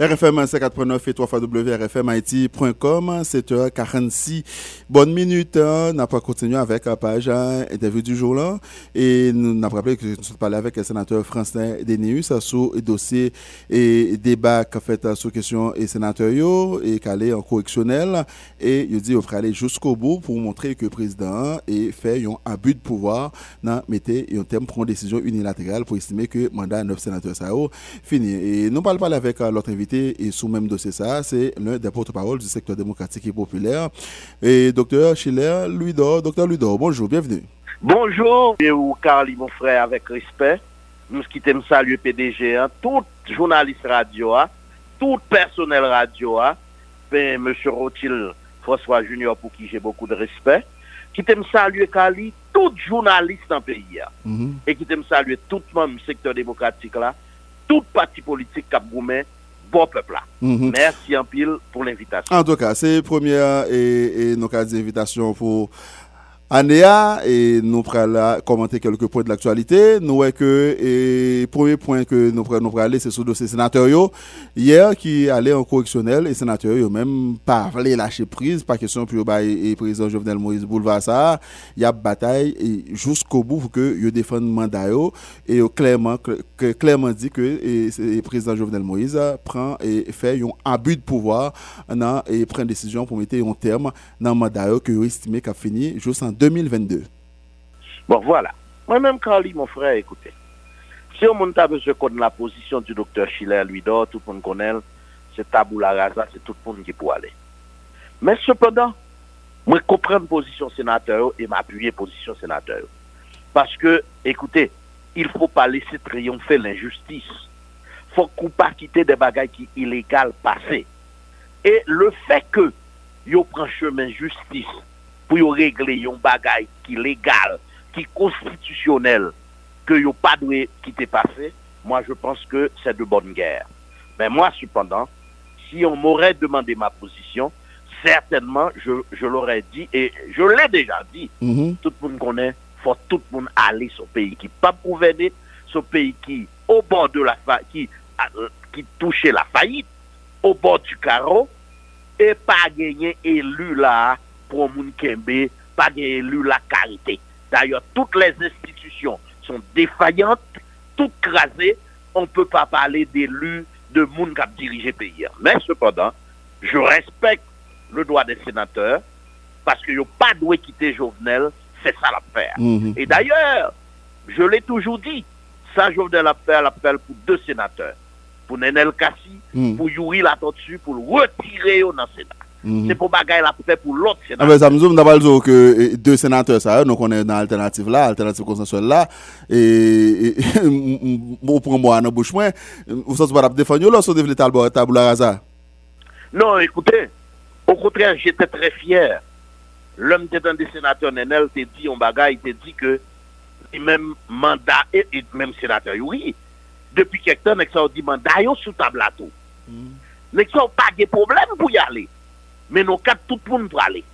RFM 54.9 et 3 rfmit.com, 7h46. Bonne minute, hein. n'a pas continué avec la page hein, interview du jour là. Et nous avons rappelé que nous avons parlé avec le sénateur français Deneus sur le dossier et débat qu'a fait sur question et sénateur yo, et qu'elle en correctionnel. Et il dit qu'il faut aller jusqu'au bout pour montrer que le président et fait un abus de pouvoir, dans mettez un terme pour une décision unilatérale pour estimer que le mandat de 9 sénateurs ça fini. Et nous parlons avec euh, l'autre invité et sous même dossier ça, c'est l'un des porte-parole du secteur démocratique et populaire. Et docteur Schiller Louis-Dor. Docteur Louis-Dor, bonjour, bienvenue. Bonjour, et ou Carly, mon frère, avec respect. Nous qui t'aime saluer PDG, hein, tout journaliste radio, hein, tout personnel radio, hein, ben, Monsieur Rothil François Junior, pour qui j'ai beaucoup de respect, qui t'aime saluer Carly, tout journaliste dans le pays, hein, mm-hmm. et qui t'aime saluer tout le monde secteur démocratique là, tout parti politique cap bon peuple là. Mhm. Merci en pile pour l'invitation. En tout cas, c'est première et, et nos cas d'invitation pour Anéa, et nous allons commenter quelques points de l'actualité. Nous voyons que, et premier point que nous allons aller, c'est sur le dossier sénateur. Hier, qui allait en correctionnel, et sénateur, même parlé, lâcher prise, pas question pour le président Jovenel Moïse Boulevard ça. Il y a bataille, jusqu'au bout, pour que il défende le mandat, et clairement, clairement dit que le président Jovenel Moïse prend et fait un abus de pouvoir, et prend une décision pour mettre un terme dans le mandat, que estimé qu'il a fini juste en 2022. Bon, voilà. Moi-même, Carly, mon frère, écoutez. Si on monte besoin de la position du docteur Schiller, lui d'or, tout le monde connaît, c'est tabou la rasa, c'est tout le monde qui peut aller. Mais cependant, moi, je comprends la position sénateur et m'appuyer position sénateur. Parce que, écoutez, il ne faut pas laisser triompher l'injustice. Il faut pas quitter des bagailles qui illégales passées. Et le fait que yo prend chemin justice pou yo regle yon bagay ki legal, ki konstitusyonel, ke yo pa dwe ki te pase, moi je pense que c'est de bonne guerre. Mais moi, cependant, si on m'aurait demandé ma position, certainement, je, je l'aurais dit, et je l'ai déjà dit, mm -hmm. tout le monde connaît, faut tout le monde aller sur pays qui pas gouverné, sur pays qui, au bord de la faillite, qui, euh, qui touchait la faillite, au bord du carreau, et pas gagner élu là, pour moun kembe, pas élu la carité. D'ailleurs, toutes les institutions sont défaillantes, toutes crasées. On ne peut pas parler d'élus de moun qui a dirigé le pays. Mais cependant, je respecte le droit des sénateurs parce qu'ils n'ont pas dû quitter Jovenel. C'est ça l'affaire. Mhm. Et d'ailleurs, je l'ai toujours dit, ça Jovenel a fait l'appel pour deux sénateurs. Pour Nenel Kassi, mhm. pour Yuri Latortu, pour le retirer au Sénat. Mhm. C'est pour bagaille la fait pour l'autre sénateur. Ah ben, ça me dit d'abord que deux sénateurs, ça, donc on est dans l'alternative là, l'alternative consensuelle là, et, bon, pour moi, dans bouche moins, vous savez pas défendre là, sur des tabou la rasa. Non, écoutez, au contraire, j'étais très fier. L'homme était un des sénateurs, Nenel, t'a dit, on bagaille, il t'a dit que, même mandat, et, même sénateur, oui, depuis quelque temps, a dit mandat, sous table à tout. Mm. pas de problème pour y aller mais nos quatre, tout le monde pour aller.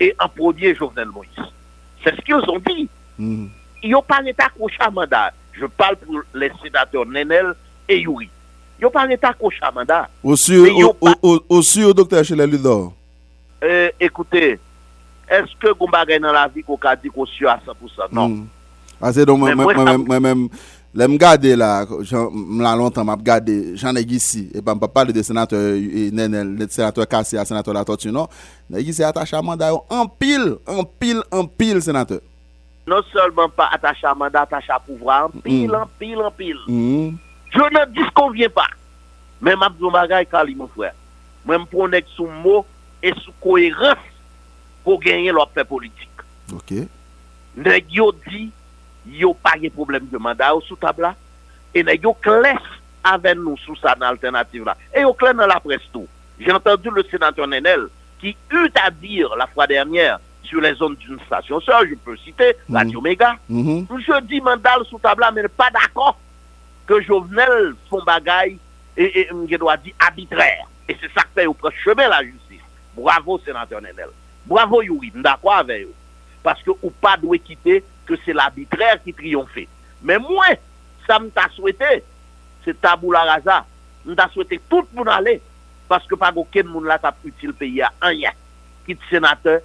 Et en premier, Jovenel Moïse. C'est ce qu'ils ont dit. Mm. Ils n'ont pas été accrochés à mandat. Je parle pour les sénateurs Nenel et Yuri. Ils n'ont pas été accrochés à mandat. Aussi, au, au docteur Ludor. Euh, écoutez, est-ce que vous avez dans la vie qu'on a dit qu'on à 100% Non. Mm. Ah, c'est donc moi-même. Là, garder là, m'la longtemps, m'a regardé, j'en ai ici, et pas parler de sénateur, Nenel, le sénateur Kassi, le sénateur La Tortue, non? Ici, attaché à mandat, en pile, en pile, en pile, sénateur. Non seulement pas attaché à mandat, attaché à pouvoir, en pile, mm. en pile, en pile. Mm. Je ne disconviens pas. Mais m'a bagay, Kali, mon frère. Moi, je prends sous mot et sous cohérence pour gagner leur paix politique. Ok. Nèg yo dit, yo pa ge problem de mandat ou sou tabla, e ne yo kles avèn nou sou sa nan alternatif la. E yo kles nan la presto. J'ai entendu le sénateur Nenel qui eut à dire la fois dernière sur les zones d'une station sœur, je peux citer mmh. Radio mhm. Méga. Mmh. Je dis Mandal sous tabla, mais pas d'accord que Jovenel son bagaille et, et je dois dire arbitraire. Et c'est ça que fait au proche chemin la justice. Bravo sénateur Nenel. Bravo Yuri, d'accord avec vous. Parce que ou pas doit quitter ke se l'arbitrer ki triyonfe. Men mwen, sa mta souwete, se tabou la raza, mta souwete tout moun ale, paske pa go ken moun la tap util peyi a anyak, kit senate,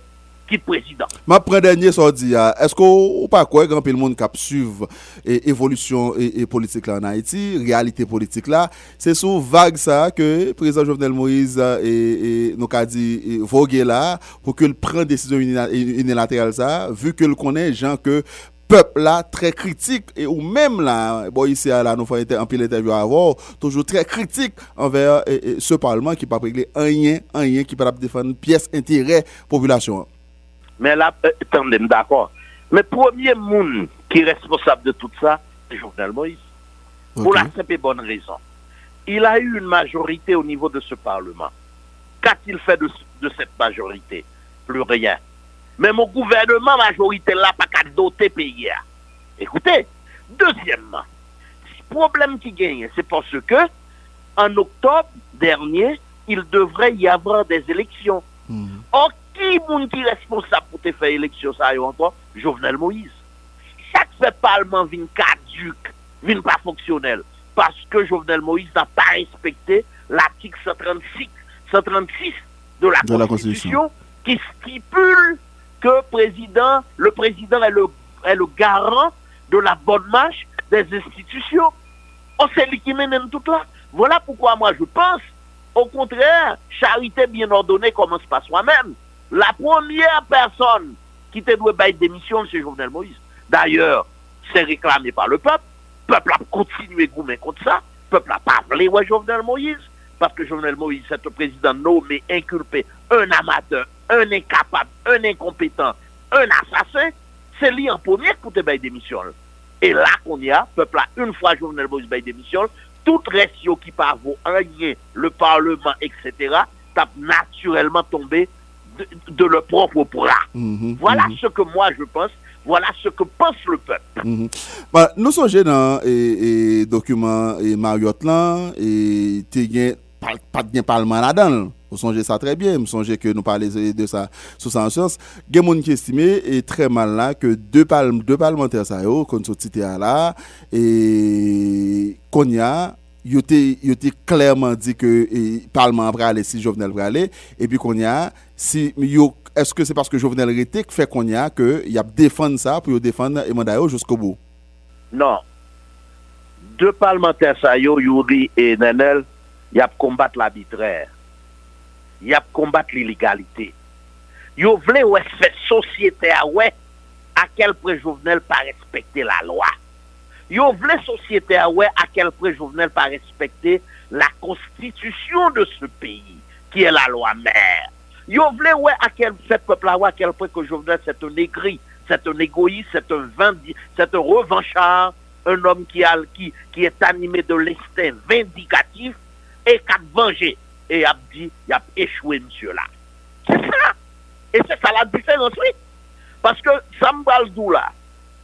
Quitte sénateur, quitte président. Ma premier dernier sorti, est-ce qu'on pas quoi grand le monde qui suivre évolution et, politique là en Haïti, réalité politique là, c'est sous vague ça que le président Jovenel Moïse et, nous a dit voguer là pour qu'il prenne décision unilatérale ça, vu que le connaît gens que peuple là très critique et ou même là bon ici là nous faisons un peu l'interview avant toujours très critique envers ce parlement qui pas régler rien rien qui pas défendre pièce intérêt population mais là euh, attendez d'accord mais premier monde qui est responsable de tout ça c'est Jovenel Moïse pour la simple et bonne raison il a eu une majorité au niveau de ce parlement qu'a-t-il fait de, de cette majorité plus rien mais mon gouvernement majorité là pas qu'à doter pays. Écoutez, deuxièmement, le problème qui gagne, c'est parce que en octobre dernier, il devrait y avoir des élections. Hmm. Or, qui est responsable pour te faire élection ça encore? Jovenel Moïse. Chaque fait parlement vient caduque, vient pas fonctionnel, parce que Jovenel Moïse n'a pas respecté l'article 136, 136 de la, Constitution qui stipule que président, le président est le, est le garant de la bonne marche des institutions. On sait lui qui mène tout là. Voilà pourquoi moi je pense, au contraire, charité bien ordonnée commence par soi-même. La première personne qui te doit bailler démission, c'est Jovenel Moïse. D'ailleurs, c'est réclamé par le peuple. Le peuple a continué goumer contre ça. Le peuple a parlé ouais, Jovenel Moïse. Parce que Jovenel Moïse, c'est un président nommé, inculpé, un amateur, un incapable, un incompétent, un assassin, c'est lui en premier pour te bailler démission. Et là qu'on y a, peuple a une fois Jovenel Moïse baille démission, tout reste qui par vos rien, le Parlement, etc., tape naturellement tombé de, leur propre bras. Mhm, voilà mhm. ce que moi je pense. Voilà ce que pense le peuple. Mhm. bah, nous sommes dans les documents et Mariotte là, et tu pas de parlement là-dedans. Vous songez ça très bien, vous songez que nous parlons de ça sous sa science. Il y a qui estimé et très mal là que deux, parlementaires ça yo qu'on là et qu'on y a yo te klerman di ke e, parlement prale si Jovenel prale, epi kon ya, si yo, eske se paske Jovenel rete ke fe kon ya ke yap defan sa pou yo defan Emandayo jousko bou? Non. De parlementer sa yo, Yuri e Nenel, yap kombat l'abitrer. Yap kombat l'illegalité. Yo vle wè fè sosyete a wè akèl pre Jovenel pa respekte la loa. Yo vle société à ouais à quel point Jovenel pas respecter la constitution de ce pays qui est la loi mère. Vle ouais à quel peuple à quel point Jovenel c'est un aigri, c'est un égoïste, c'est un c'est un revanchard, un homme qui a est animé de l'instinct vindicatif et qui a vengé et a dit, il a échoué, monsieur là. C'est ça. Et c'est ça la différence, oui. Parce que Sambaldou là,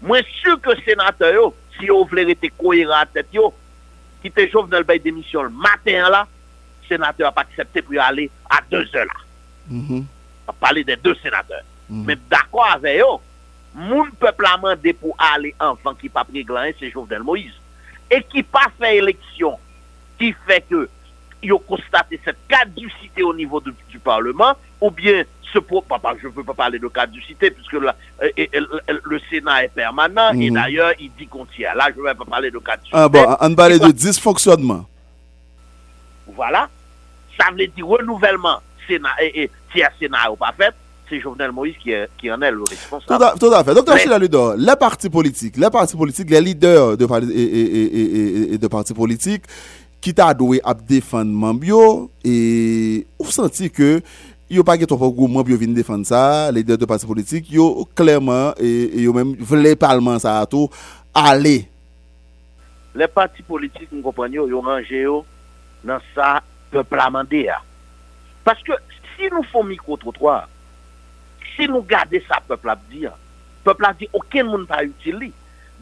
moi sûr que sénateur, voulez être cohérent à tête, qui était Jovenel Bay démission le matin là, le sénateur n'a pas accepté pour aller à deux heures là. Mm On va parler des deux sénateurs. Mhm. Mais d'accord avec eux, mon peuple a demandé pour aller enfant qui pas pris c'est Jovenel Moïse. Et qui pas fait élection, qui fait que ils ont constaté cette caducité au niveau du Parlement, ou bien ce papa, je ne veux pas parler de caducité, puisque le Sénat est permanent, et mhm. d'ailleurs, il dit qu'on tient. Là, je ne vais pas parler de caducité. Ah bon, on parle de dysfonctionnement. Voilà. Ça veut dire renouvellement, Sénat, et, et si un Sénat n'est pas fait, c'est Jovenel Moïse qui, qui, en est le responsable. Tout à, fait. Docteur Chila Ludor, les partis politiques, les partis politiques, les leaders de, et, de partis politiques, qui t'a doué à défendre Mambio et vous senti que yo pa ge ton programme yo vin défendre ça les deux de parti politique yo clairement et, et yo même voulait parlement ça à tout aller les partis politiques nous comprenons yo rangé yo dans ça peuple a mandé parce que si nous font micro trottoir si nous garder ça peuple a dit peuple a dit aucun monde pas utile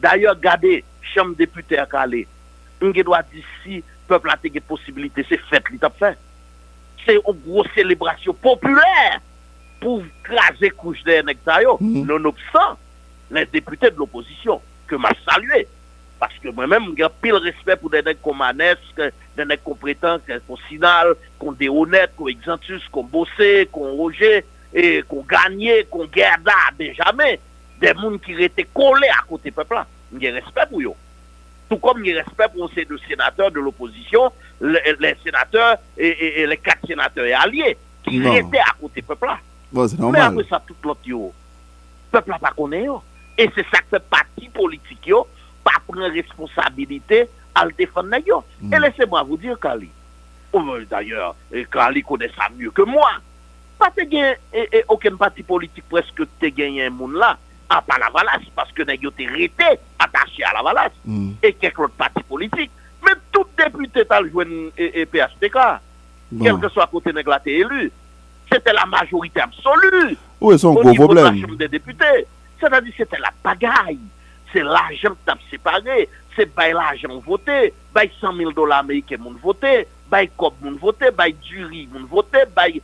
d'ailleurs garder chambre député à Calais on doit dire si peuple a des possibilités c'est fait li t'a fait se ou gros selebrasyon populèr pou krasè kouch de enek tayo, mm. non obsan, les députés de l'opposition, que m'a salué, parce que moi-même, j'ai pile respect pour des nègres comme Manesque, des nègres comme Prétence, comme Sinal, comme des honnêtes, comme Exantus, comme Bossé, comme Roger, et qu'on gagnait, qu'on garda, jamais, des mondes qui étaient collés à côté peuple là. J'ai respect pour eux. Tout comme j'ai respect pour ces deux sénateurs de l'opposition les, sénateurs et, les quatre sénateurs et alliés, qui étaient à côté peuple là. Mais après ça, tout l'autre, peuple là pas connaît. Et c'est ça que parti politique, yo, pas prendre responsabilité à le défendre. Mm. Et laissez-moi vous dire, Kali, oh, d'ailleurs, Kali connaît ça mieux que moi. Pas te gagné, et, aucun parti politique presque te gagné un monde là, à part la valasse, parce que n'a été attaché à la valasse, mm. et quelques autres partis politiques. Mais tout député t'a joué et, PHTK, quel que soit côté nègre élu. C'était la majorité absolue. C'est un gros problème. De la Chambre des députés. C'est-à-dire c'était la pagaille. C'est l'argent qui t'a séparé. C'est l'argent voté, by 100 000 dollars américains moun voté, by cop moun voté, du riz moun voté, by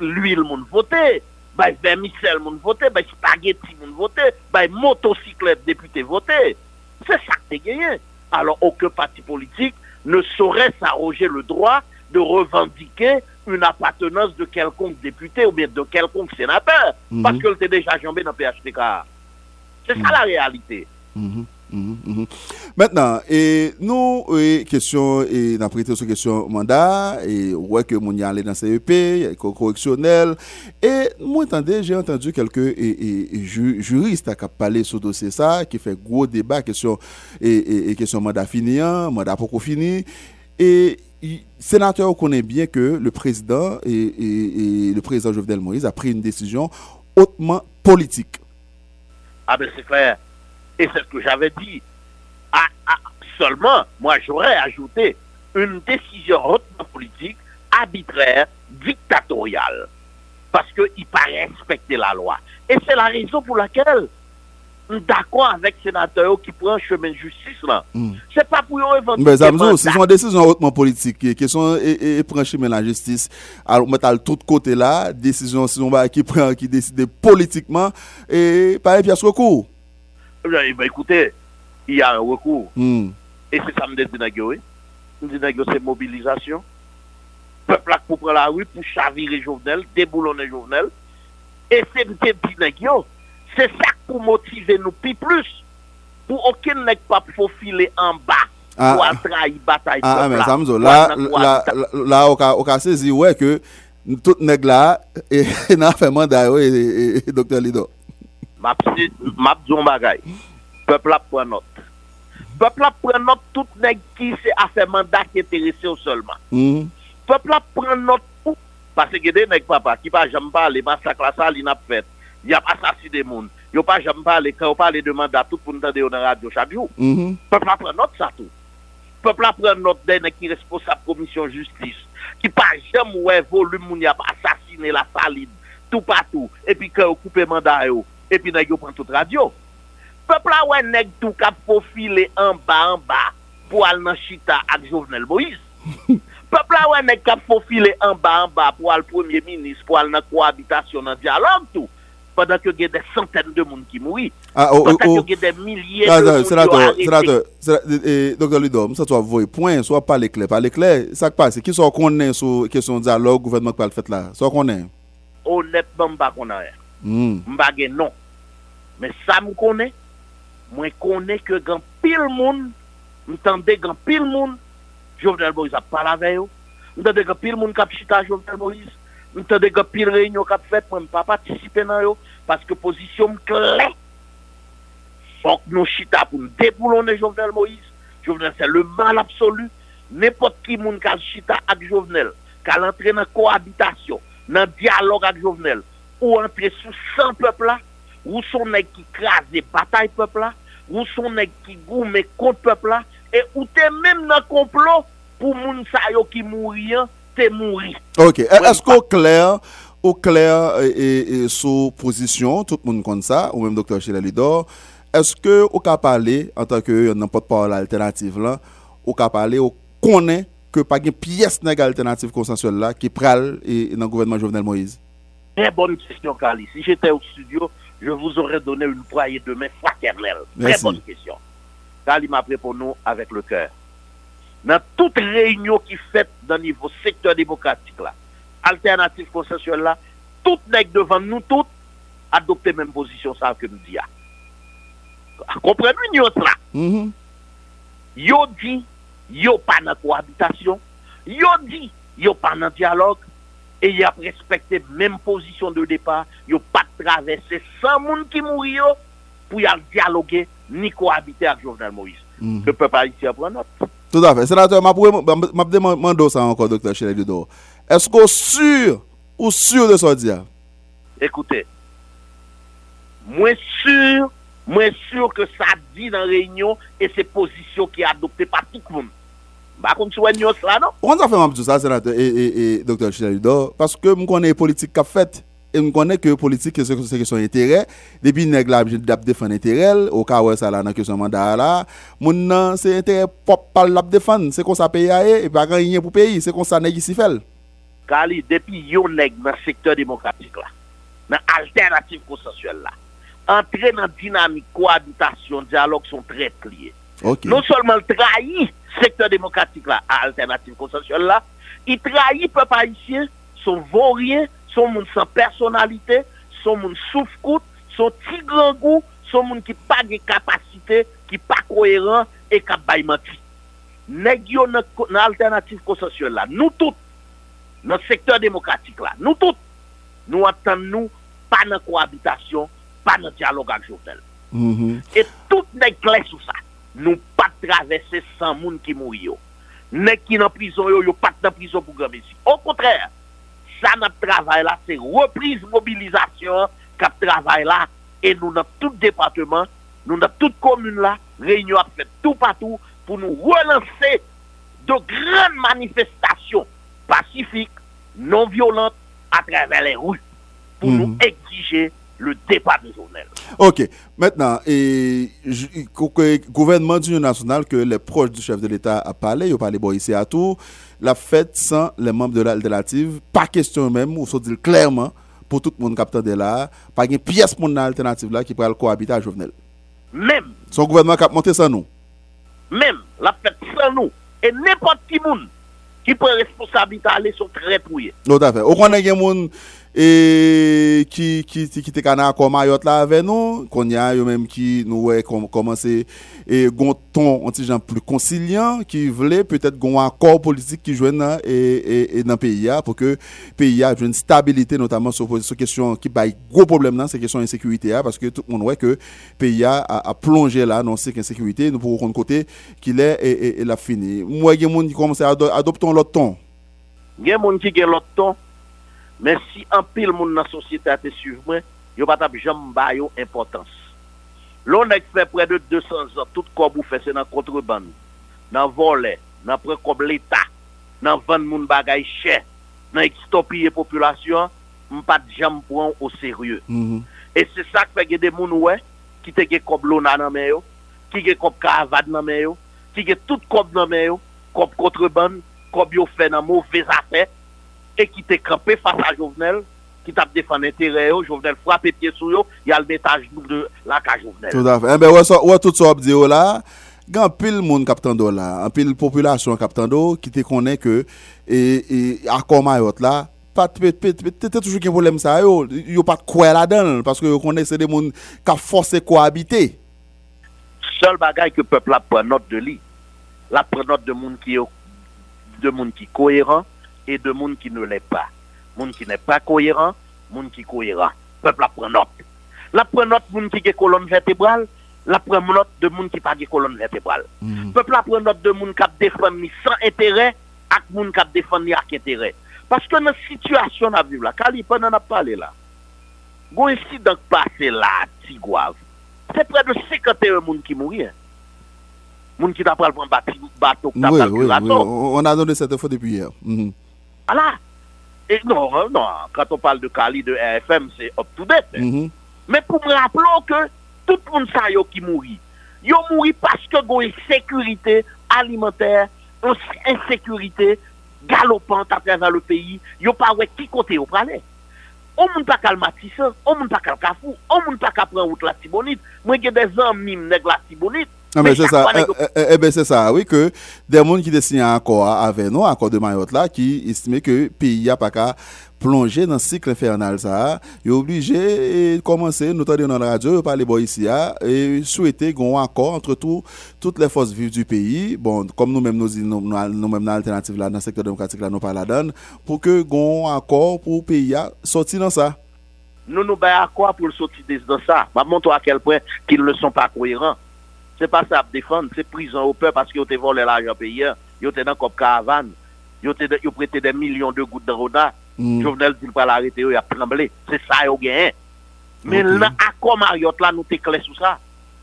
l'huile moun voté, vermicelle moun voté, by spaghetti moun voté, motocyclette député voté. C'est ça que t'es gagné. Alors aucun parti politique ne saurait s'arroger le droit de revendiquer une appartenance de quelconque député ou bien de quelconque sénateur, mhm. parce que était déjà jambé dans le PHTK. C'est ça mhm. la réalité. Mhm. Maintenant, et nous, et question, et n'a prêté sur question mandat, et ouais que mon y dans CEP, correctionnel, et moi, attendez, j'ai entendu quelques juristes qui parlé sur dossier ça, qui fait gros débat, question, et, question mandat fini, hein, mandat pour fini, et sénateur connaît bien que le président et, le président Jovenel Moïse a pris une décision hautement politique. Ah ben c'est clair. Et c'est ce que j'avais dit. Ah, ah, seulement, moi j'aurais ajouté une décision hautement politique, arbitraire, dictatoriale. Parce qu'il paraît respecter la loi. Et c'est la raison pour laquelle d'accord avec les sénateurs qui prennent chemin de justice là. Hmm. C'est pas pour eux revendiquer. Mais Zamzo, ce sont des décisions hautement politiques qui sont et, et, chemin de la justice. Alors, on à tout côté là, décision qui prend qui décide politiquement et pas pièce recours. Eh eh ben, écoutez, il y a un recours. Mm. Et c'est ça que je dis, nous c'est mobilisation. Peuple pour prendre la rue, pour chavirer Jovenel, déboulonner Jovenel. Et c'est c'est ça pour motiver nous plus plus. Pour aucun n'est pas faufilé en bas. Ah, pour attraper bataille. Ah, ah mais Samzo, là, là, là, on a saisi, ouais, que tout nègre là, et n'a fait mandat, oui, docteur Lido. map si, map zon bagay, pepl ap pren not. Pepl ap pren not tout neg ki se a fe mandat ki enterese ou solman. Mm. Pepl ap pren not pou, pase gede neg papa, ki pa jam pa le masak la sal inap fet, yap asasi de moun, yo pa jam pa le, ka yo pa le demanda tout pou ntande yo nan radyo chabyou. Mm -hmm. Pepl ap pren not sa tou. Pepl ap pren not de neg ki responsab komisyon justis, ki pa jam ou evolume moun yap asasine la salid, tout patou, epi ka yo koupe mandat yo. epi neg yo pran tout radyo. Pepla wè neg tou ka profile an ba an ba pou al nan chita ak Jovenel Moïse. Pepla wè neg ka profile an ba an ba pou al premier minis pou al nan koabitasyon nan diyalog tou. Padan ki yo gen de santen de moun ki moui. Ah, oh, Padan ki oh, yo gen de milye ah, de moun ki yo arrepe. Senatè, senatè, Dr. Lido, msa to a voye poen, so a pale kle. Pale kle, sak pase, ki so konen sou kesyon diyalog gouvernement kwa l fèt la? So konen? Honetman ba konen. Hmm. Mba gen non. Men sa m konen, mwen konen ke gen pil moun, mtande gen pil moun, Jovenel Moïse ap pala veyo, mtande gen pil moun kap chita Jovenel Moïse, mtande gen pil reynyo kap fet, mwen pa patisipe nan yo, paske pozisyon m kle. Fok nou chita pou m depoulone Jovenel Moïse, Jovenel se le mal absolu, nepot ki moun kap chita ak Jovenel, kal entre nan koabitasyon, nan diyalog ak Jovenel, ou antre sou san pepla, ou son neg ki kras de batay pepla, ou son neg ki goume kont pepla, e ou te menm nan complot pou moun sa yo ki mouri an, te mouri. Ok, e, esko kler, ou kler e sou posisyon, tout moun kon sa, ou menm doktor Chila Lidor, eske ou ka pale, an tanke yon nan pot pa ou la alternatif lan, ou ka pale, ou konen, ke pa gen piyes neg alternatif konsensuel la, ki pral e, nan gouvernement Jovenel Moïse? Très bonne question, Kali. Si j'étais au studio, je vous aurais donné une poignée de main fraternelle. Très bonne question. Kali m'a pour nous avec le cœur. Dans toute réunion qui fait dans le niveau secteur démocratique là, alternative consensuelle là, tout nèg devant nous toutes adopter même position ça que nous dit. Comprenez-vous nous là? Mhm. Yo dit, yo pas dans cohabitation, yo dit, yo pas dans dialogue, et y a respecté même position de départ, yo pas traversé sans monde qui mourit yo, pour y dialoguer, ni cohabiter avec Jovenel Moïse. Mhm. Le peuple haïtien prend note. Tout à fait. Sénateur, m'a- m'a demandé ça encore, docteur Chile Ludo. Est-ce qu'on sûr ou sûr de ça dire? Écoutez, moins sûr, moins sûr que ça dit dans la réunion et c'est position qui est adoptée par tout le monde. Bakon sou en yos la, non? Ou an sa fè mabdou sa, senatè, e doktor Chidalidor, paske m konè politik kap fèt, e m konè ke politik se kesyon etere, debi neg la abjè dap defan eterel, ou ka wè sa la nan kesyon mandara la, moun nan se etere pop pal lap defan, se kon sa peyi a e, e bagan yinyen pou peyi, se kon sa neg yisi fel. Kali, depi yon neg nan sektor demokratik la, nan alternatif konsensuel la, antre nan dinamik, koabitasyon, diyalog son trèt liye. Okay. Non seulement trahi secteur démocratique là, à alternative consensuelle là, il trahit peuple haïtien, son vaurien, son monde sans personnalité, son monde souffre son petit grand goût, son monde qui pas de capacité, qui pas cohérent et qui a menti. Nous dans alternative consensuelle là, nous tous, dans le secteur démocratique là, nous tous, nous attendons pas de cohabitation, pas de dialogue avec Jovenel. Mm -hmm. Et tout n'est clair sur ça. nou pat travesse san moun ki mou yo. Nek ki nan prison yo, yo pat nan prison pou gravesi. Au kontrèr, sa nan travay la, se reprise mobilizasyon kap travay la, e nou nan tout departement, nou nan tout komune la, reynyo ap fèt tout patou, pou nou relansè de gran manifestasyon pacifik, non violente, a travè lè rou, pou mm -hmm. nou exijè le départ de journal. Ok. Maintenant, et, que- gouvernement d'union nationale que les proches du chef de l'État a parlé, ils ont parlé bon, ici à tout, la fête sans les membres de l'alternative, pas question même, ou se dire clairement, pour tout le monde capteur de là, pas une pièce pour l'alternative là qui pourrait cohabiter à Jovenel. Même Son gouvernement qui a monté sans nous. même la fête sans nous et n'importe qui moun qui prend responsabilité à aller sont très pouillés. Tout à fait. Ou qu'on a des gens et qui qui qui te kana comme Mayotte là avec nous, qu'on y a eux même qui nous ouais com- commencer et gon ton un petit gens plus conciliant qui voulait peut-être gon accord politique qui joue dans et et, et dans le pays là, pour que pays a une stabilité notamment sur sur question qui bail gros problème là, c'est question insécurité là, parce que tout le monde voit que pays a, a, a plongé là dans cette insécurité, nous pour côté qu'il est et, et, et la fini. Moi il y a des gens qui commencent à ado- adopter l'autre ton? Des gens qui ont l'autre ton, Men si an pil moun nan sosyete a te suiv mwen, yo patap jom ba yo impotans. Lon ek fe pre de 200 an, tout kob ou fe se nan kontreban, nan vole, nan pre kob l'Etat, nan van moun bagay chè, nan ekstopiye populasyon, m pat jom pran ou serye. Mm -hmm. E se sak fe ge de moun wè, ki te ge kob lona nan men yo, ki ge kob kavad nan men yo, ki ge tout kob nan men yo, kob kontreban, kob yo fe nan mouvez afè, et qui te campé face à Jovenel, qui t'a défendu intérêt yo, Jovenel frappe pied sur yo, il y a le métage de la cage Jovenel. Tout à fait. Eh ben, ouais, ça, ouais, tout ça, ap di yo là, gan pile moun kaptan do là, en pile population kaptan do, qui te connaît que, et, et, accord Mayotte là, pas peut toujours un problème ça yo, yo pas quoi là-dedans, parce que yo connaît c'est des moun qui forcé cohabiter. Seul bagay que le peuple a pris note de lui, la prend note de monde qui de monde qui cohérent et de monde qui ne l'est pas. Monde qui n'est pas cohérent, monde qui est cohérent. Peuple apprend note. La prend note monde qui est colonne vertébrale, la prend note de monde qui pas de colonne vertébrale. Mm. Peuple apprend note de monde qui défend sans intérêt, ak moun kap défend ni ak intérêt. Parce que notre situation à vivre là, Kali pendant a parlé là. Gon incident passé là, Tigouave. C'est près de 51 moun qui mourir. Moun qui t'a pral prendre bateau, bateau, oui, oui, oui. On a donné cette info depuis hier. Mm -hmm. Voilà. Et non, euh, non, quand on parle de Cali, de RFM, c'est up to date. Mm -hmm. Mais pour me rappeler que tout le monde sait qui mourit. Yo mourit parce que y a une sécurité alimentaire, une insécurité galopante à travers le pays. Yo pas ouais qui côté au pralé. On ne pas qu'à Matissan, on ne pas qu'à Cafou, on ne pas qu'à prendre route la Tibonite. Moi, j'ai des amis nègres la Tibonite. Non, mais, c'est ça. Eh, eh, eh, ben c'est ça, oui, que des gens qui dessinent un accord avec nous, un accord de Mayotte, là, qui estiment que le pays n'a pas qu'à plonger dans ce cycle infernal, ça, Il est obligé de commencer, nous dans la radio, parler bon ici, et souhaiter un accord entre tout, toutes les forces vives du pays, bon, comme nous-mêmes, nous, nous, nous, mêmes dans l'alternative, là, dans le secteur démocratique, là, nous parlons la donne, pour que un accord pour le pays sortir dans ça. Nous, nous, ben, accord pour le sortir dans ça. Je montre à quel point qu'ils ne sont pas cohérents. Se pa sa ap defan, se prizan ou pe paske yo te vole l'ajan pe yon, yo te nan kop karavan, yo prete de milyon de gout de roda, yo venel di pa l'arete yo, yo ap tremble, se sa yo gen. Men nan akon Mariot la nou te kle sou sa,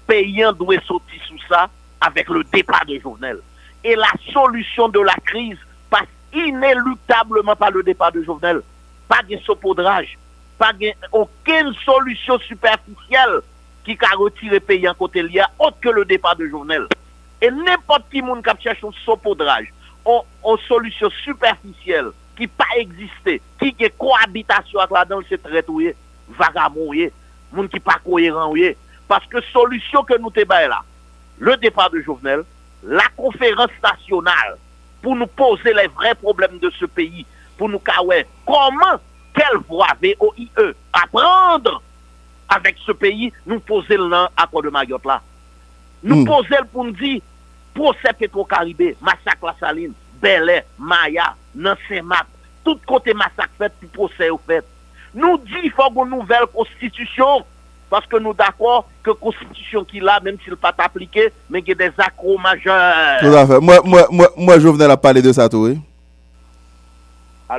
pe yon dwe soti sou sa, avek le depa de Jovenel. E la solusyon de la kriz, pas inelutableman pa le depa de Jovenel, pa gen sopodraj, pa gen oken solusyon superficiel, qui a retiré pays en côté lié, autre que le départ de journal. Et n'importe qui monde qui cherche un saupoudrage, une solution superficielle qui pas existé, qui est cohabitation avec la danse, c'est traite, vagabond, monde qui pas cohérent, parce que solution que nous débattons là, le départ de Jovenel, la conférence nationale pour nous poser les vrais problèmes de ce pays, pour nous caouer comment, quelle voie VOIE à prendre avec ce pays, nous posons l'accord de Mayotte là. Nous hmm. posons pour nous dire, procès Petro-Caribé, massacre la Saline, Belé, Maya, Nansemat, tout côté massacre fait, pour procès au fait. Nous disons qu'il faut une nouvelle constitution, parce que nous d'accord que la constitution qu'il a, même s'il n'est pas appliqué, mais il y a des accros majeurs. Tout à fait. Moi, moi, moi, moi je venais à parler de ça, tout, oui.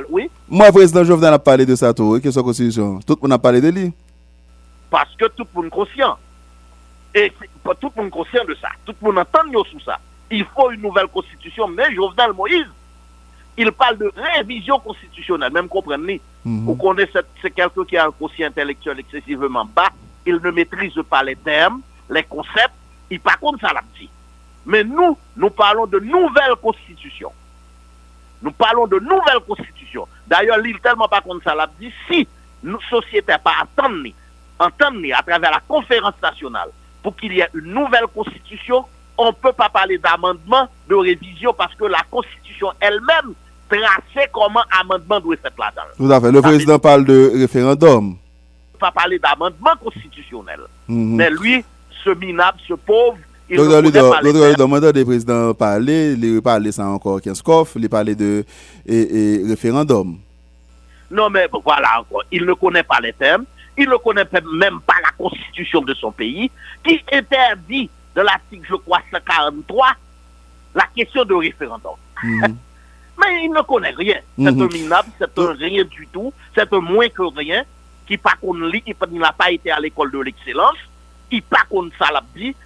oui? Moi, président, je venais à parler de ça, tout, oui, que la constitution. Tout le monde a parlé de lui parce que tout le monde est conscient. Et tout le monde est conscient de ça. Tout le monde entend sous ça. Il faut une nouvelle constitution. Mais Jovenel Moïse, il parle de révision constitutionnelle. Même comprenez mhm. Vous connaissez, c'est quelqu'un qui a un quotient intellectuel excessivement bas. Il ne maîtrise pas les termes, les concepts. Il pas contre ça l'a dit. Mais nous, nous parlons de nouvelle constitution. Nous parlons de nouvelle constitution. D'ailleurs, l'île tellement pas contre ça l'a dit. Si nous, société pas attendre entendre à travers la conférence nationale pour qu'il y ait une nouvelle constitution, on ne peut pas parler d'amendement, de révision, parce que la constitution elle-même traçait comment amendement doit être là-dedans. Tout à fait. Le président parle de référendum. On pas parler d'amendement constitutionnel. Mhm. Mais lui, ce minable, ce pauvre, il des présidents parler, il ça encore 15 coffres, il parlait de et, référendum. Non, mais voilà encore, il ne connaît pas les termes, il ne connaît même pas la constitution de son pays, qui interdit de l'article, je crois, 143, la question de référendum. Mhm. Mais il ne connaît rien. C'est mhm. un minable, c'est un rien du tout, c'est un moins que rien, qui pas lit, il n'a pas été à l'école de l'excellence, il pas contre ça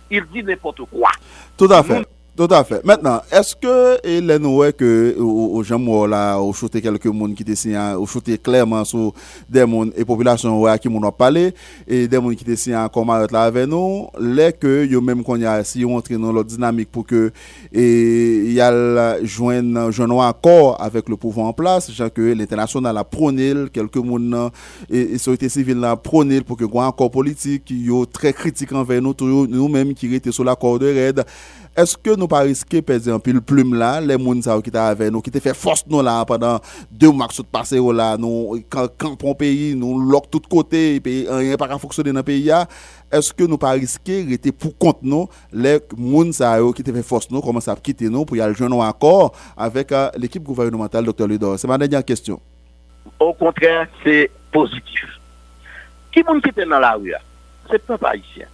il dit n'importe quoi. Tout à fait. Tout à fait. Maintenant, est-ce que Hélène noué que au Jean là au shooté quelques monde qui dessinent au shooté clairement sur des monde et population ouais qui m'ont parlé et des monde qui dessinent comme là avec nous, les que yo même qu'on y a si on entre dans leur dynamique pour que et y a joindre joindre un accord avec le pouvoir en place, genre que l'international a prôné quelques monde et, et société civile a prôné pour que un accord politique qui est très critique envers nous nous-mêmes qui était sur l'accord de Red Eske nou pa riske peze an pil plume la, le moun sa ou ki ta ave nou, ki te fe fos nou la padan de ou maksout pase ou la, nou kampon peyi, nou lok tout kote, e peyi an yon pa ka foksone nan peyi ya, eske nou pa riske rete pou kont nou, le moun sa ou ki te fe fos nou, koman sa ap kite nou pou yal joun nou akor avek l'ekip gouvernemental Dr. Lidor. Se ma denyan kestyon. Ou kontrè, se pozitif. Ki moun ki te nan la ou ya? Se pe pa isyen.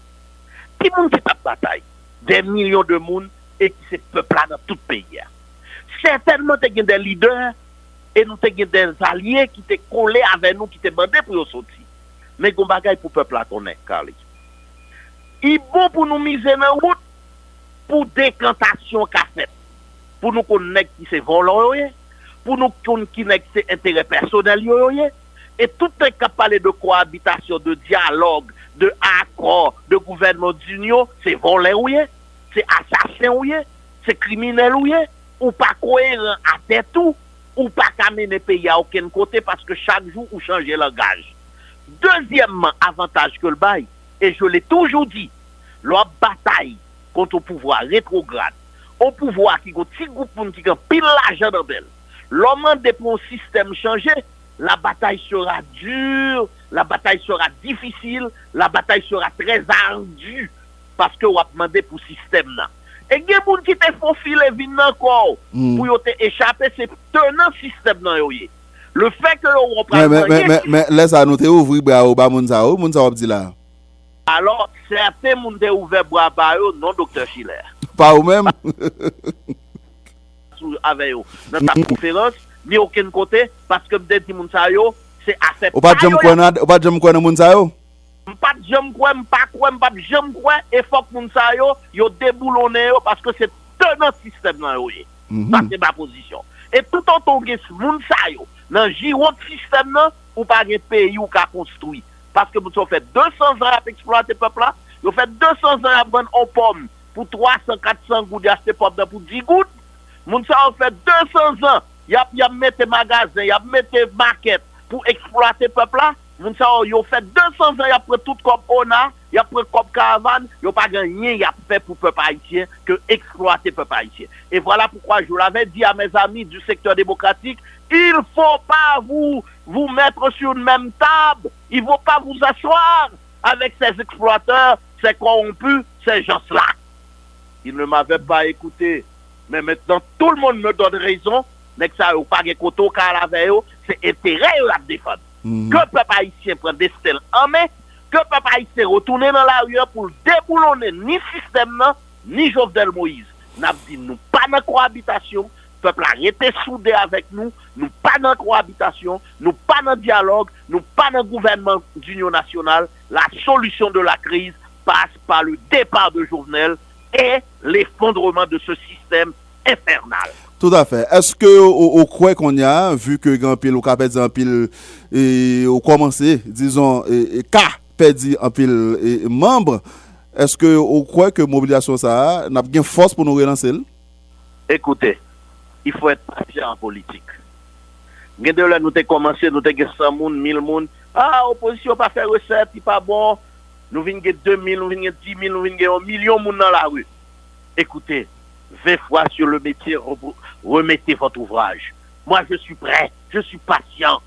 Ki moun ki tap batay? de milyon de moun e ki se pepla nan tout peyi ya. Sertenman te gen de lider e nou te gen de zalye ki te kole ave nou ki te bande pou yo soti. Men kon bagay pou pepla konen, Karli. I bon pou nou mize nan wout pou dekantasyon ka fet. Pou nou konen ki se volon yo ye, pou nou konen ki se entere personel yo yo ye, e tout te kap pale de koabitasyon, de diyalog, de akor de gouvernement d'union, se volen ou ye, se asasen ou ye, se kriminel ou ye, ou pa koeren ate tou, ou pa kamene pe ya ouken kote, paske chak jou ou chanje langaj. Dezyemman, avantaj ke l'bay, e je l'e toujou di, lwa batay kont ou pouvoi retrograde, ou pouvoi ki go ti goupoun ki kan pil la jan an bel, lwa mande pou ou sistem chanje, la bataille sera dure, la bataille sera difficile, la bataille sera très ardue parce que on a demandé pour le système là. Et il y a des gens qui te faufilé vin encore mm. pour yo te échapper c'est tenant système là Le fait que on reprend Mais mais mais, mais laisse à nous te ouvrir bras au ba moun sa ou, moun sa ou di là. Alors, certains moun te ouvert bras ba yo non docteur Schiller. Pas ou même avec eux. Dans ta conférence ni aucun côté, parce que peut-être moun sa yo, c'est assez. Ou pas jam kwen ou pas jam kwen moun sa yo? M'pat jam quoi, m'pa quoi, m'pat jam quoi, et faut moun sa yo, yo déboulonné yo, parce que c'est tenant système nan yo ye. Ça c'est ma position. Et tout en ton gen moun sa yo, nan giron système nan, ou pas gen pays ou ka construit. Parce que vous sa fait 200 ans à exploiter peuple là, yo fait 200 ans à prendre en pomme, pour 300, 400 gouttes, acheter pomme pour 10 gouttes. Moun sa yo fait 200 ans, yap, yap mette magazen, yap mette market pou eksploate pepla, moun sa yo fè 200 an yap pre tout kop ona, yap pre kop karavan, yo pa ganyen yap fè pou pep haïtien, ke eksploate pep haïtien. Et voilà pourquoi je l'avais dit à mes amis du secteur démocratique, il faut pas vous, vous mettre sur une même table, il faut pas vous asseoir avec ces exploiteurs, ces corrompus, ces gens-là. Ils ne m'avaient pas écouté. Mais maintenant, tout le monde me donne raison nek sa yo page koto ka la veyo, se etere yo la defan. Mm -hmm. Ke pe pa isye pren destel anmen, ke pe pa isye rotounen nan la riyan pou deboulonen ni sistem nan, ni Jovdel Moïse. Nap di nou pa nan koabitasyon, pepl a rete soude avèk nou, nou pa nan koabitasyon, nou pa nan diyalog, nou pa nan gouvernement d'union nasyonal, la solusyon de la kriz passe par le départ de Jovenel et l'effondrement de ce système infernal. Tout à fait. Est-ce que au, au croit qu'on y a, vu que grand pile ka perdu en pile et au commencé, disons, et, ka perdu en pile et, membre, est-ce que au croit que mobilisation ça n'a bien force pour nous relancer? Écoutez, il faut être patient en politique. De là, nous avons commencé, nous avons 100 moun, 1000 moun. Ah, opposition pas faire recette, il pas bon. Nous venons 2000, nous venons 10 000, nous venons 1 million moun dans la rue. Écoutez, 20 fois sur le métier, remettez votre ouvrage. Moi, je suis prêt, je suis patient,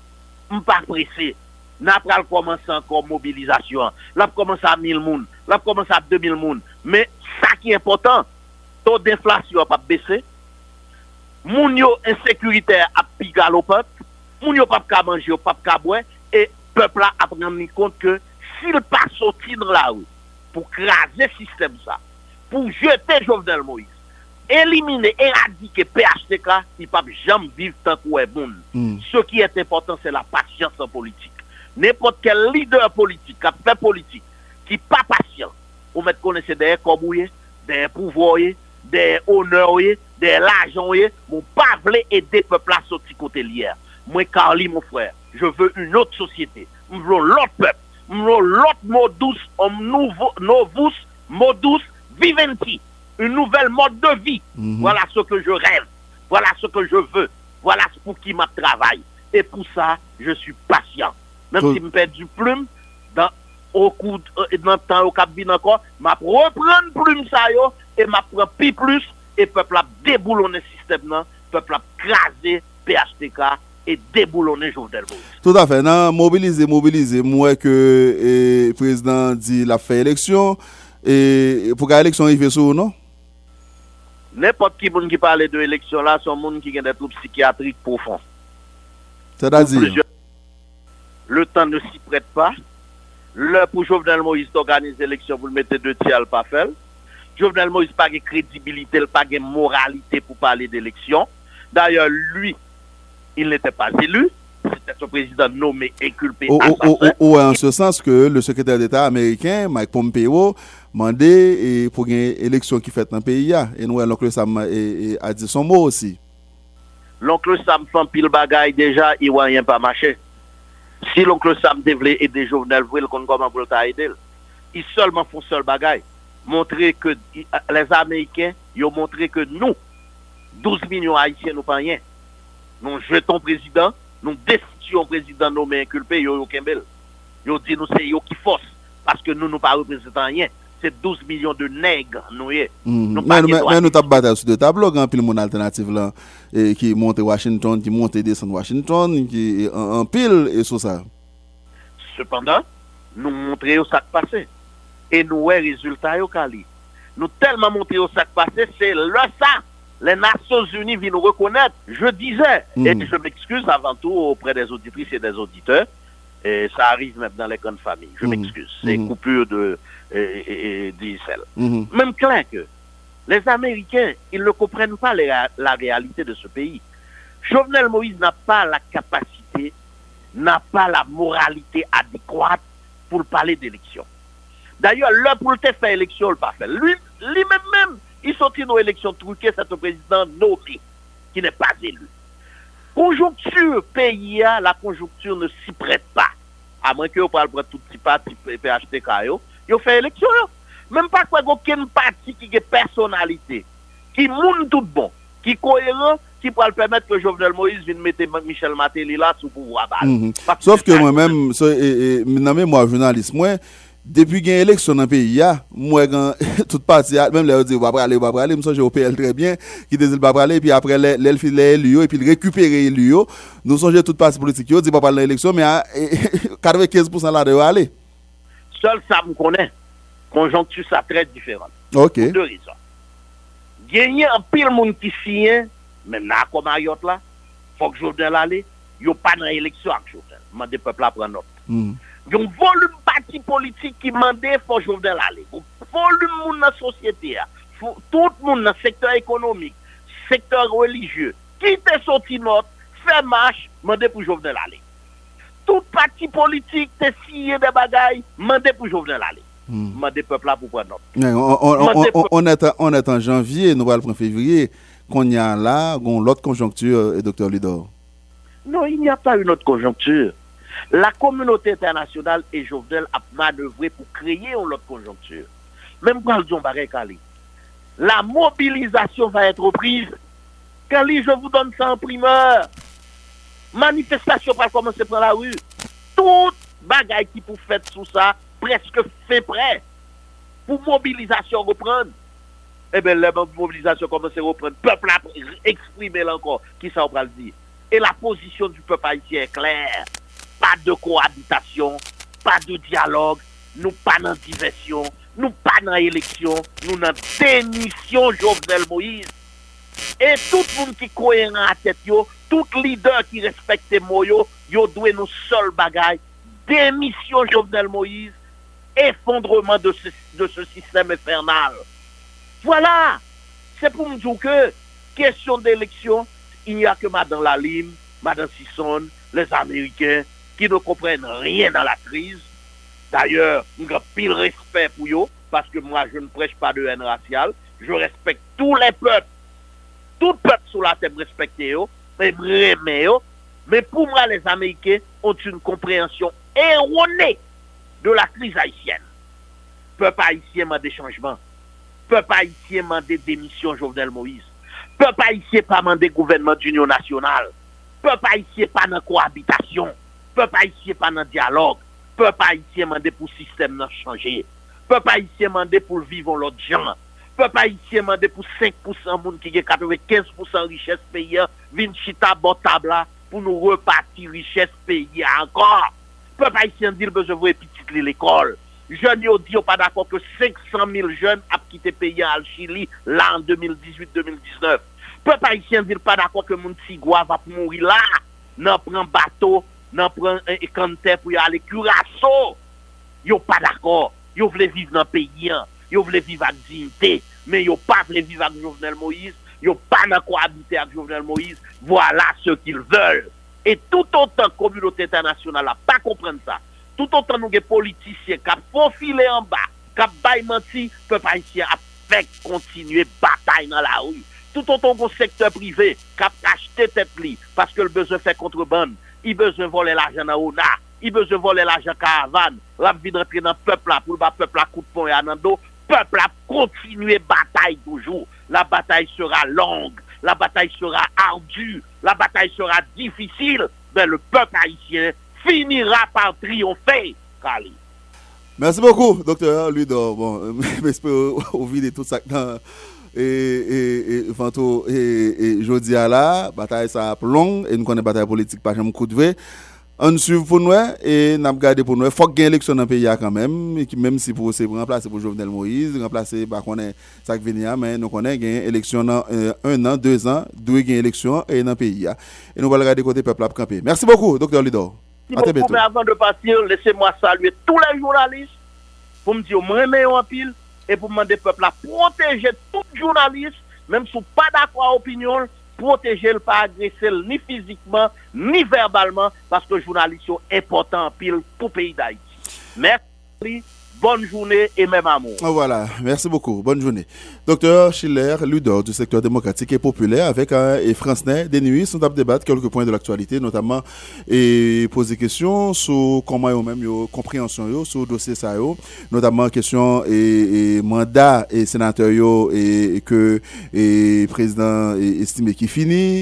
je pas pressé. N'a pas commencé encore mobilisation. Là, commencé à 1000 moun, là, commencé à 2000 moun. Mais ça qui est important, taux d'inflation n'a pas baissé. Moun yo insécuritaire a pigal au peuple. Moun yo pas qu'à manger, pas qu'à boire. Et peuple là a pris compte que s'il pas sorti dans la rue pour craser le système ça, pour jeter Jovenel Moïse, éliminer, éradiquer PHTK, il pas jamais vivre tant qu'on est bon. Mm. Ce qui est important, c'est la patience en politique. N'importe quel leader politique, capteur politique, qui pas patient, ou met connaître des corbouillés, des pouvoirs, des honneurs, des l'argent, mon pas voulu aider peuple à sortir côté lié. Moi, Carly, mon frère, je veux une autre société. Je veux l'autre peuple. Je veux l'autre modus, un nouveau, novus, modus vivendi. une nouvelle mode de vie. Mm -hmm. Voilà ce que je rêve. Voilà ce que je veux. Voilà pour qui ma travaille. Et pour ça, je suis patient. Même Tout... si je me perds du plume, dans, au coup, de, euh, dans le temps, au cabine encore, je reprends plume ça yo, et je prends plus plus, et le peuple a déboulonné le système, non? le peuple a crasé PHTK, et déboulonner Jovenel Moïse. Tout à fait. Non, mobiliser, mobiliser. Moi que le président dit la fait élection, et pour qu'à l'élection, il fait ça ou non? N'importe qui qui parle de élection là, sont moun qui ont des troubles psychiatriques profonds. C'est-à-dire? Le temps ne s'y prête pas. L'heure pour Jovenel Moïse d'organiser l'élection, vous le mettez deux tiers, pas fait. Jovenel Moïse pas de crédibilité, pas de moralité pour parler d'élection. D'ailleurs, lui, il n'était pas élu. C'était son président nommé, assassin. ou- ou en ce sens que le secrétaire d'État américain, Mike Pompeo, mande e, pou gen eleksyon ki fet nan peyi ya. E nou e l'oncle Sam e, e a di son mou osi. L'oncle Sam fan pil bagay deja, i wanyen pa mache. Si l'oncle Sam devle e de jovenel vwil kon koman pou lta edel, i solman fon sol bagay. Montre ke les Ameriken, yo montre ke nou, 12 milyon Haitien nou panyen. Nou jeton prezident, nou desityon prezident nou men inkulpe, yo yo kembel. Yo di nou se yo ki fos, paske nou nou pa reprezentan yen. C'est 12 millions de nègres nous y. Nous pas Mais nous de- tapons bataille sur deux tableaux, quand pile mon alternative là, et qui monte Washington, qui monte et descend Washington, qui en, en pile et sur ça. Cependant, nous montrer au sac passé. Et nous, ouais, résultat, au Cali. Nous tellement montrer au sac passé, c'est le ça. Les Nations Unies viennent nous reconnaître. Je disais, et Mhm. je m'excuse avant tout auprès des auditrices et des auditeurs, et ça arrive même dans les grandes familles. Je Mhm. m'excuse. C'est Mhm. coupure de et, et- d'Israël. Mhm. Même clair que les Américains, ils ne comprennent pas les la réalité de ce pays. Jovenel Moïse n'a pas la capacité, n'a pas la moralité adéquate pour parler d'élection. D'ailleurs, là, pour le faire élection, il pas fait. Lui, lui-même, même, il sortit nos élections truquées, c'est un président nommé, qui n'est pas élu. konjonktur peyi ya, la konjonktur ne si pret pa. A mwen ki yo pral pral tout ti pati PHTK yo, yo fe eleksyon yo. Mem pa kwa go ken pati ki ge personalite, ki moun tout bon, ki koheran, ki pral pemet ke Jovenel Moïse vin mette Michel Matéli la sou pou wabal. Mm -hmm. Sauf ke mwen men, so, nan men mwa jounalist mwen, depuis qu'il y a une élection dans le pays, moi, quand toute partie, même les dit, va pas aller, va pas aller, moi, j'ai au PL très bien, qui disent, va pas aller, puis après, les élu, et puis récupérer élu, yo. nous songeons toute partie politique, yo, dit, va pas aller à l'élection, mais à, 95% là, de aller. Seul ça me connaît. Conjoncture ça très différente. Ok. Pour deux raisons. Gagner un pile monde qui signe, même là, comme Mayotte là, faut que Jovenel allait, yo pas dans l'élection avec Jovenel. Mande peuple à prendre note. Yon volume parti politique qui mandait faut Jovenel aller. Yon volume moun dans la société. Tout le monde dans le secteur économique, secteur religieux, qui te sorti note, fait marche, mandé pour Jovenel aller. Tout parti politique te signé des bagailles, mandé pour Jovenel aller. Mhm. Mandé peuple là pour prendre. Ouais, On, est, en- janvier, nous allons prendre février, qu'on y a là, l'autre conjoncture, euh, docteur Lidor. Non, il n'y a pas une autre conjoncture. La communauté internationale et Jovenel a manœuvré pour créer une autre conjoncture. Même quand John Barret la mobilisation va être prise. Kali, je vous donne ça en primeur. Manifestation va commencer par la rue. Tout bagay qui pour faire sous ça, presque fait prêt. Pour mobilisation reprendre. Eh bien, la mobilisation commence à reprendre. Peuple a exprimé encore qui ça on va le dire. Et la position du peuple haïtien est claire. pa de kohabitasyon, pa de diyalog, nou pa nan diversyon, nou pa nan eleksyon, nou nan denisyon Jovenel Moïse. E tout moun ki koheran a tet yo, tout lider ki respekte mo yo, yo dwe nou sol bagay, denisyon Jovenel Moïse, effondreman de se, de se sistem infernal. Voilà, se pou mdjou ke, kesyon de eleksyon, il n'y a ke madan Lalim, madan Sisson, les Amerikens, qui ne comprennent rien dans la crise. D'ailleurs, nous avons pile respect pour eux, parce que moi, je ne prêche pas de haine raciale. Je respecte tous les peuples. Tout peuple sur la terre respecte eux, et eux. Mais pour moi, les Américains ont une compréhension erronée de la crise haïtienne. Peuple haïtien m'a des changements. Peuple haïtien m'a des démissions, Jovenel Moïse. Peuple haïtien pas m'a des gouvernements d'union nationale. Peuple haïtien pas dans cohabitation. Pe pa isye pa nan diyalog, pe pa isye mande pou sistem nan chanje, pe pa isye mande pou vivon lot jan, pe pa isye mande pou 5% moun ki ge 95% riches peyi an, vin chita botab la pou nou repati riches peyi an ankor. Pe pa isye an dir bejevou epi titli l'ekol. Jen yo di yo pa d'akon ke 500.000 jen ap kite peyi an al Chili la an 2018-2019. Pe pa isye an dir pa d'akon ke moun tigwa va pou mouri la nan pren bato nan pran e kante pou yo ale kuraso, yo pa d'akor, yo vle vive nan peyi an, yo vle vive ak dignite, men yo pa vle vive ak Jovenel Moïse, yo pa nan kohabite ak Jovenel Moïse, voilà ce qu'ils veulent. Et tout autant communauté internationale la pa comprenne sa, tout autant nou gen politisyen kap profile an ba, kap bay manti, pe pa isyen ap fek kontinue batay nan la ou. Tout autant kon sektor privé, kap achete tepli, paske l bezon fek kontreban, il besoin voler l'argent dans ONA, il besoin voler l'argent caravane, la vie d'entrer dans le peuple là pour le peuple à coup de poing et à dos, peuple a continuer bataille toujours. La bataille sera longue, la bataille sera ardue, la bataille sera difficile, mais le peuple haïtien finira par triompher Kali. Merci beaucoup, docteur. Ludo. Bon, j'espère au vide de tout ça et, et, et, et, et, jeudi à la bataille ça long et nous connaissons bataille politique pas jamais coup de vrai on suit pour nous et n'a gardé pour nous. Il faut qu'il y ait élection dans le pays quand même même si pour c'est pour remplacer pour Jovenel Moïse remplacer bah connaît ça qui vient mais nous connaissons gain élection dans euh, un an deux ans deux gain élection et dans le pays et nous allons regarder côté peuple à camper. Merci beaucoup docteur beaucoup, mais avant de partir laissez-moi saluer tous les journalistes pour me dire me en pile e pou mande pepl la proteje tout jounalist, menm sou pa d'akwa opinyon, proteje l pa agresel ni fizikman, ni verbalman, paske jounalist yo important pil pou peyi da iti. Mersi. Bonne journée et même amour. Ah, voilà, merci beaucoup. Bonne journée. Docteur Schiller, leader du secteur démocratique et populaire, avec un et Francnet, des nuits, sont à débattre quelques points de l'actualité, notamment et poser questions sur comment eux même yo compréhension sur le dossier ça notamment question et, mandat et sénateur et, que et président estimé qui finit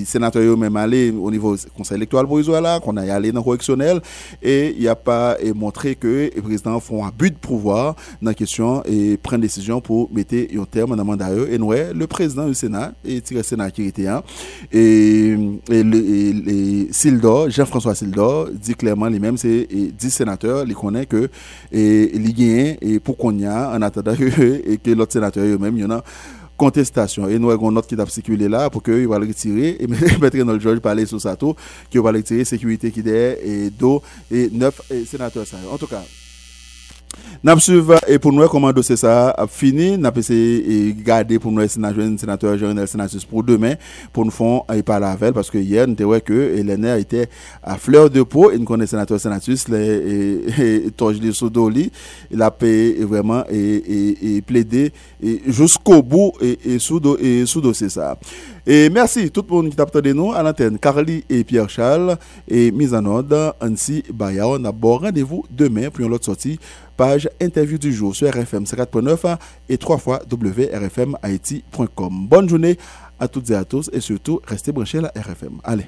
et sénateur même aller au niveau conseil électoral provisoire là qu'on a allé dans correctionnel et il n'y a pas et montré que les présidents font un but de pouvoir dans la question et prendre décision pour mettre un terme dans le mandat. Et nous, le président du Sénat, et le Sénat qui était et, et, Sildor, Jean-François Sildor, dit clairement lui-même, c'est 10 sénateurs, il connaît que et, il et pour qu'on y a en attendant que, et que l'autre sénateur eux-mêmes, il y en a contestation. Et nous avons une note qui a circulé là pour qu'il va le retirer. Et mettre le George parler sur ça tout, qui va le retirer, sécurité qui est et d'eau et neuf sénateurs. En tout cas, N'a et pour nous comment dossier ça a fini, n'a essayé garder pour nous sénateur sénateur général sénatrice pour demain pour nous faire et parler avec parce que hier nous vrai que Hélène était à fleur de peau et nous connaissons sénateur sénatrice les et Tojli Sodoli il a payé vraiment et, plaidé jusqu'au bout et, sous et dossier ça. Et merci tout le monde qui t'a de à l'antenne Carly et Pierre Charles et mise en ordre Ansi Bayao. On a bon rendez-vous demain pour une autre sortie page interview du jour sur RFM 4.9 et 3 fois wrfmhaiti.com. Bonne journée à toutes et à tous et surtout restez branchés à la RFM. Allez.